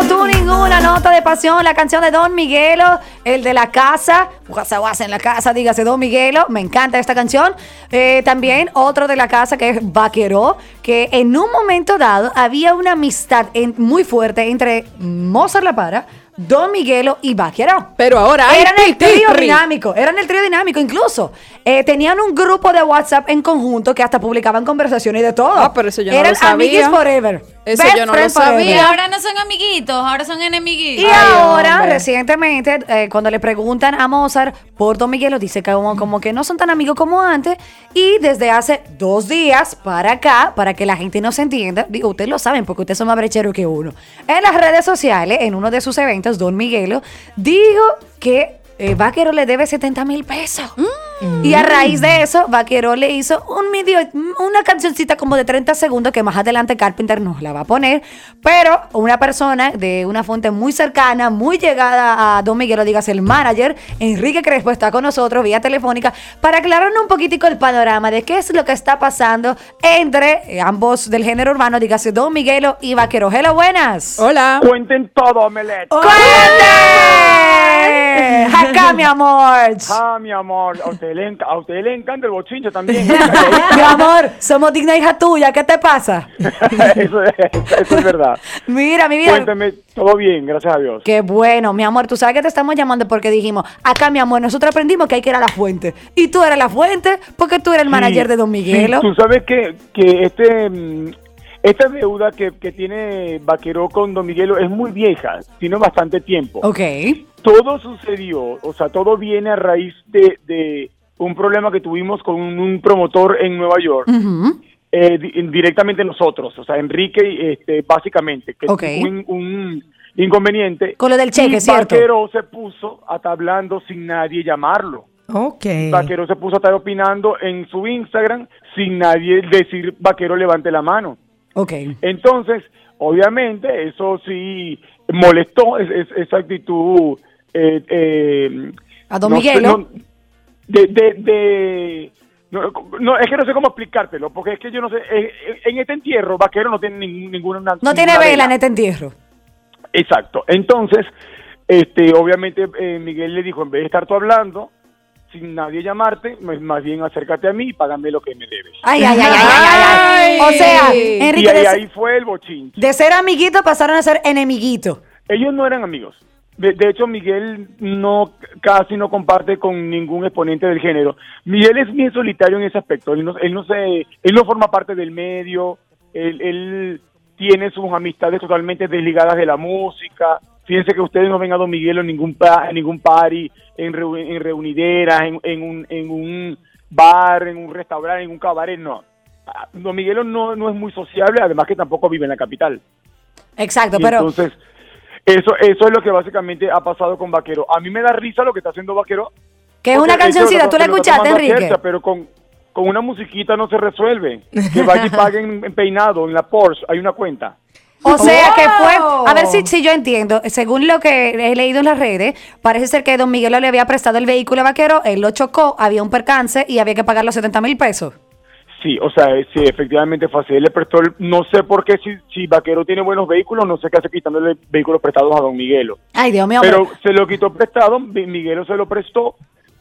como tú ninguna nota de pasión, la canción de Don Miguelo, el de la casa, guasa en la casa, dígase Don Miguelo, me encanta esta canción. Eh, también otro de la casa que es Vaquero, que en un momento dado había una amistad en- muy fuerte entre Mozart La Para, Don Miguelo y Vaquero. Pero ahora hay eran el trío dinámico, eran el trío dinámico incluso. Eh, tenían un grupo de WhatsApp en conjunto que hasta publicaban conversaciones y de todo. Ah, pero eso yo no eran lo sabía. amiguis forever. Eso Best yo no lo sabía. Y ahora no son amiguitos, ahora son Y enemiguitos. ahora, hombre. recientemente, eh, cuando le preguntan a Mozart por Don Miguelo, dice que como, como que no son tan amigos como antes. Y desde hace dos días para acá, para que la gente no se entienda, digo, ustedes lo saben porque ustedes son más brecheros que uno. En las redes sociales, en uno de sus eventos, Don Miguelo dijo que eh, Vaquero le debe 70 mil pesos. Y a raíz de eso, Vaquero le hizo un medio, una cancioncita como de 30 segundos que más adelante Carpenter nos la va a poner. Pero una persona de una fuente muy cercana, muy llegada a Don Miguelo, dígase el manager, Enrique Crespo, está con nosotros vía telefónica para aclararnos un poquitico el panorama de qué es lo que está pasando entre ambos del género urbano, dígase Don Miguelo y Vaquero. Hello, buenas. Hola. Cuenten todo, Omelette. ¡Cuente! Acá, mi amor. Ah, mi amor, a usted, le, enca- a usted le encanta el bochinche también. Mi amor, somos digna hija tuya, ¿qué te pasa? eso, es, eso es verdad. Mira, mi vida. Cuéntame, todo bien, gracias a Dios. Qué bueno, mi amor. Tú sabes que te estamos llamando porque dijimos, acá, mi amor, nosotros aprendimos que hay que ir a la fuente. Y tú eres la fuente porque tú eres el manager de Don sí, Miguelo. tú sabes que, que este, mm, esta deuda que, que tiene Vaqueró con Don Miguelo es muy vieja, tiene bastante tiempo. Ok. Todo sucedió, o sea, todo viene a raíz de, de un problema que tuvimos con un, un promotor en Nueva York. Eh, di- directamente nosotros, o sea, Enrique, este, básicamente, que Ok. tuvo un, un inconveniente. Con lo del cheque, y ¿cierto? Vaquero se puso hasta hablando sin nadie llamarlo. Ok. Vaquero se puso a estar opinando en su Instagram sin nadie decir Vaquero levante la mano. Ok. Entonces, obviamente, eso sí molestó es- es- esa actitud. Eh, eh, A Don no sé, Miguelo. no- de, de, de- no, no, es que no sé cómo explicártelo, porque es que yo no sé, en este entierro Vaquero no tiene ningún- ninguna... No tiene ninguna vela en este entierro. Exacto. Entonces, este, obviamente eh, Miguel le dijo, en vez de estar tú hablando, sin nadie llamarte, más bien acércate a mí y págame lo que me debes. Ay, ay, ay, ay, ay, ay, ay. O sea. Enrique, y ahí, de, ahí fue el bochinche. de ser amiguito pasaron a ser enemiguito. Ellos no eran amigos. De, de hecho, Miguel no casi no comparte con ningún exponente del género. Miguel es bien solitario en ese aspecto. Él no, él no se, él no forma parte del medio. Él, él tiene sus amistades totalmente desligadas de la música. Fíjense que ustedes no ven a Don Miguel en ningún en ningún party, en, reu- en reunideras, en, en un, en un bar, en un restaurante, en un cabaret, no. Ah, Don Miguelo no, no es muy sociable, además que tampoco vive en la capital. Exacto, Y pero entonces, eso, eso es lo que básicamente ha pasado con Vaquero. A mí me da risa lo que está haciendo Vaquero. que es una cancioncita, ¿tú la escuchaste, Enrique? chercha, pero con, con una musiquita no se resuelve. Que vaya y paguen en peinado, en la Porsche, hay una cuenta. O sea que fue, a ver si, si yo entiendo, según lo que he leído en las redes, parece ser que Don Miguelo le había prestado el vehículo a Vaquero, él lo chocó, había un percance y había que pagar los 70 mil pesos. Sí, o sea, eh, sí, efectivamente fue así. Él le prestó, el- no sé por qué, si, si Vaquero tiene buenos vehículos, no sé qué hace quitándole vehículos prestados a Don Miguelo. Ay, Dios mío. Pero se lo quitó prestado, Mi- Miguelo se lo prestó,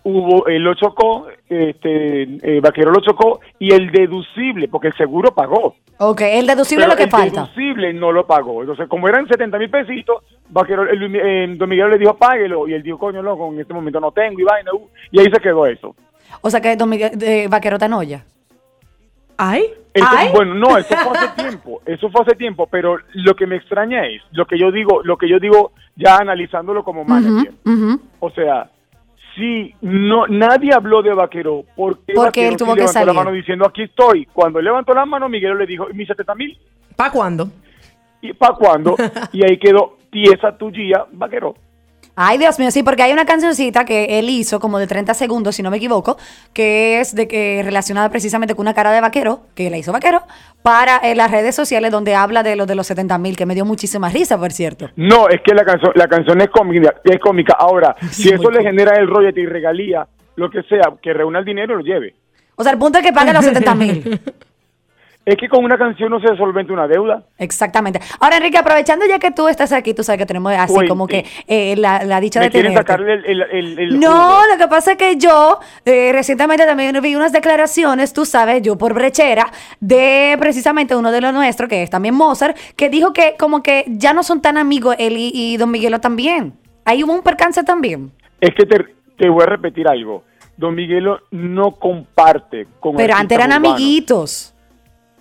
hubo, él lo chocó, este, eh, Vaquero lo chocó, y el deducible, porque el seguro pagó. ok, el deducible es lo que el falta. deducible no lo pagó. Entonces, como eran 70 mil pesitos, Vaquero, el, eh, Don Miguel le dijo, páguelo, y él dijo, coño, loco, en este momento no tengo, y vaina, uh, y ahí se quedó eso. O sea que Don Miguel, eh, Vaquero en olla. Ay. Eso- Ay. bueno, no, eso fue hace tiempo, eso fue hace tiempo, pero lo que me extraña es, lo que yo digo, lo que yo digo ya analizándolo como manager. O sea, si no nadie habló de Vaquero, ¿por qué Porque él tuvo sí que levantó la mano diciendo aquí estoy? Cuando él levantó la mano, Miguel le dijo, ¿y mis 70 mil? ¿Para cuándo? ¿Y para cuándo? y ahí quedó pieza tuya, Vaquero. Ay, Dios mío, sí, porque hay una cancioncita que él hizo como de 30 segundos, si no me equivoco, que es de que relacionada precisamente con una cara de vaquero, que la hizo vaquero, para eh, las redes sociales donde habla de los de los 70 mil, que me dio muchísima risa, por cierto. No, es que la canción, la canción es cómica, es cómica. Ahora, Sí, si eso le genera el royalty y regalía, lo que sea, que reúna el dinero y lo lleve. O sea, el punto es que pague los 70 mil. Es que con una canción no se solventa una deuda. Exactamente. Ahora, Enrique, aprovechando ya que tú estás aquí, tú sabes que tenemos así como que eh, la, la dicha Me de tenerte. sacarle el, el, el- el No, jugo. lo que pasa es que yo eh, recientemente también vi unas declaraciones, tú sabes, yo por brechera, de precisamente uno de los nuestros, que es también Mozart, que dijo que como que ya no son tan amigos él y, y Don Miguelo también. Ahí hubo un percance también. Es que te, te voy a repetir algo. Don Miguelo no comparte con Pero antes eran urbanos. amiguitos.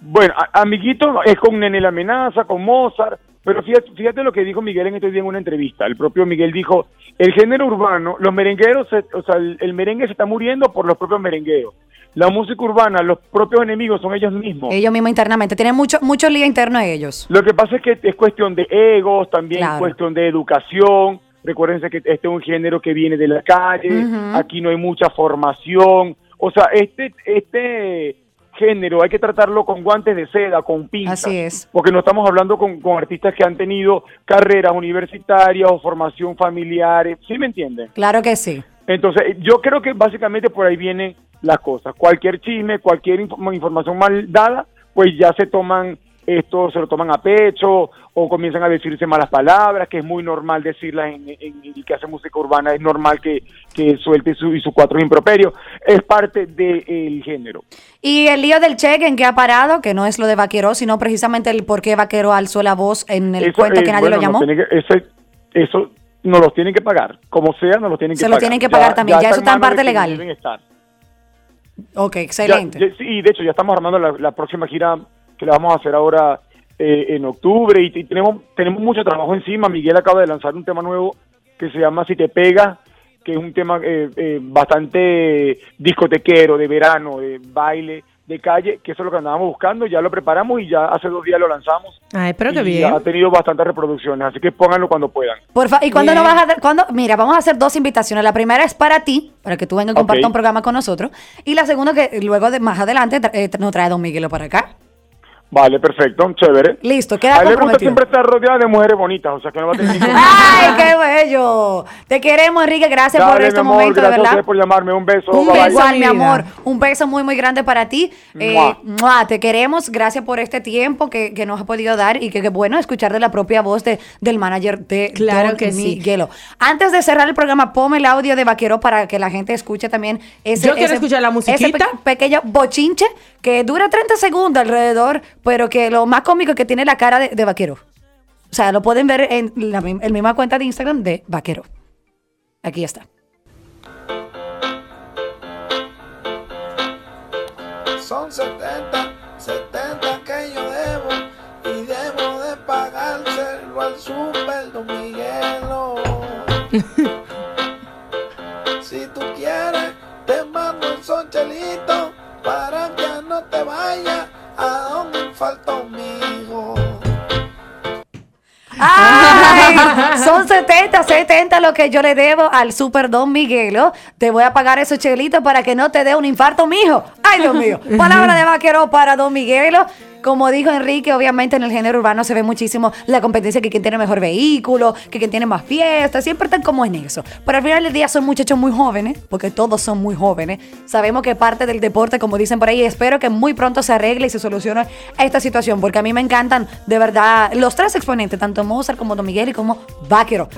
Bueno, a- amiguito es con Nene la Amenaza, con Mozart, pero fíjate, fíjate lo que dijo Miguel en este día en una entrevista. El propio Miguel dijo, el género urbano, los merengueros, se- o sea, el, el merengue se está muriendo por los propios merengueros. La música urbana, los propios enemigos son ellos mismos. Ellos mismos internamente. Tienen mucho, mucho lío interno ellos. Lo que pasa es que es cuestión de egos, también Claro. cuestión de educación. Recuérdense que este es un género que viene de la calle, aquí no hay mucha formación. O sea, este, este género hay que tratarlo con guantes de seda, con pinzas. Así es. Porque no estamos hablando con, con artistas que han tenido carreras universitarias o formación familiares. ¿Sí me entienden? Claro que sí. Entonces, yo creo que básicamente por ahí vienen las cosas. Cualquier chisme, cualquier inf- información mal dada, pues ya se toman esto, se lo toman a pecho o comienzan a decirse malas palabras, que es muy normal decirlas en, en- el que hace música urbana, es normal que, que suelte su, y su cuatro improperios. Es parte del género. Y el lío del cheque en que ha parado, que no es lo de Vaquero, sino precisamente el por qué Vaquero alzó la voz en el Eso, cuento eh, que nadie bueno, lo llamó. que- ese- eso nos los tienen que pagar. Como sea, nos los tienen que Se lo pagar. tienen que pagar también, ya eso está en parte de legal. deben estar. Ok, excelente. ya- sí, de hecho, ya estamos armando la, la próxima gira que la vamos a hacer ahora eh, en octubre y, y tenemos, tenemos mucho trabajo encima. Miguel acaba de lanzar un tema nuevo que se llama Si te pega, que es un tema eh, eh, bastante discotequero, de verano, de baile, de calle, que eso es lo que andábamos buscando. Ya lo preparamos y ya hace dos días lo lanzamos. Ay, pero qué bien. Ha tenido bastantes reproducciones, así que pónganlo cuando puedan. Por fa- ¿Y cuándo Bien. no vas a dar? cuándo? Mira, vamos a hacer dos invitaciones. La primera es para ti, para que tú vengas y compartas un programa con nosotros. Y la segunda, que luego de más adelante eh, nos trae Don Miguelo para acá. Vale, perfecto, chévere. Listo, queda A él le gusta siempre estar rodeada de mujeres bonitas, o sea que no va a tener ningún ¡Ay, qué bello! Te queremos, Enrique. Gracias por este mi amor, momento, de gracias verdad. ustedes por llamarme. Un beso. Un bye, bye. beso. Igual, mi amor, un beso muy, muy grande para ti. Eh, Mua. mua, te queremos, gracias por este tiempo que, que nos ha podido dar y que, que bueno escuchar de la propia voz de, del manager de Claro Don que sí. Miguelo. Antes de cerrar el programa, ponme el audio de Vaquero para que la gente escuche también ese Yo quiero escuchar la ese musiquita. pe- pequeño bochinche que dura 30 segundos alrededor, pero que lo más cómico es que tiene la cara de, de Vaquero. O sea, lo pueden ver en la, en misma cuenta de Instagram de Vaquero. Aquí está. Son 70, 70 que yo debo y debo de pagárselo al super Don Miguelo. si tú quieres, te mando un sonchelito para que no te vayas falta mi hijo. ¡Ay! Son 70, 70 lo que yo le debo al Super Don Miguelo. Te voy a pagar esos chelitos para que no te dé un infarto, mijo. ¡Ay, Dios mío! Palabra de vaquero para Don Miguelo. Como dijo Enrique, obviamente en el género urbano se ve muchísimo la competencia que quien tiene mejor vehículo, que quien tiene más fiestas, siempre están como en eso. Pero al final del día son muchachos muy jóvenes, porque todos son muy jóvenes. Sabemos que parte del deporte, como dicen por ahí, espero que muy pronto se arregle y se solucione esta situación, porque a mí me encantan de verdad los tres exponentes, tanto Mozart como Don Miguel y como Vaquero.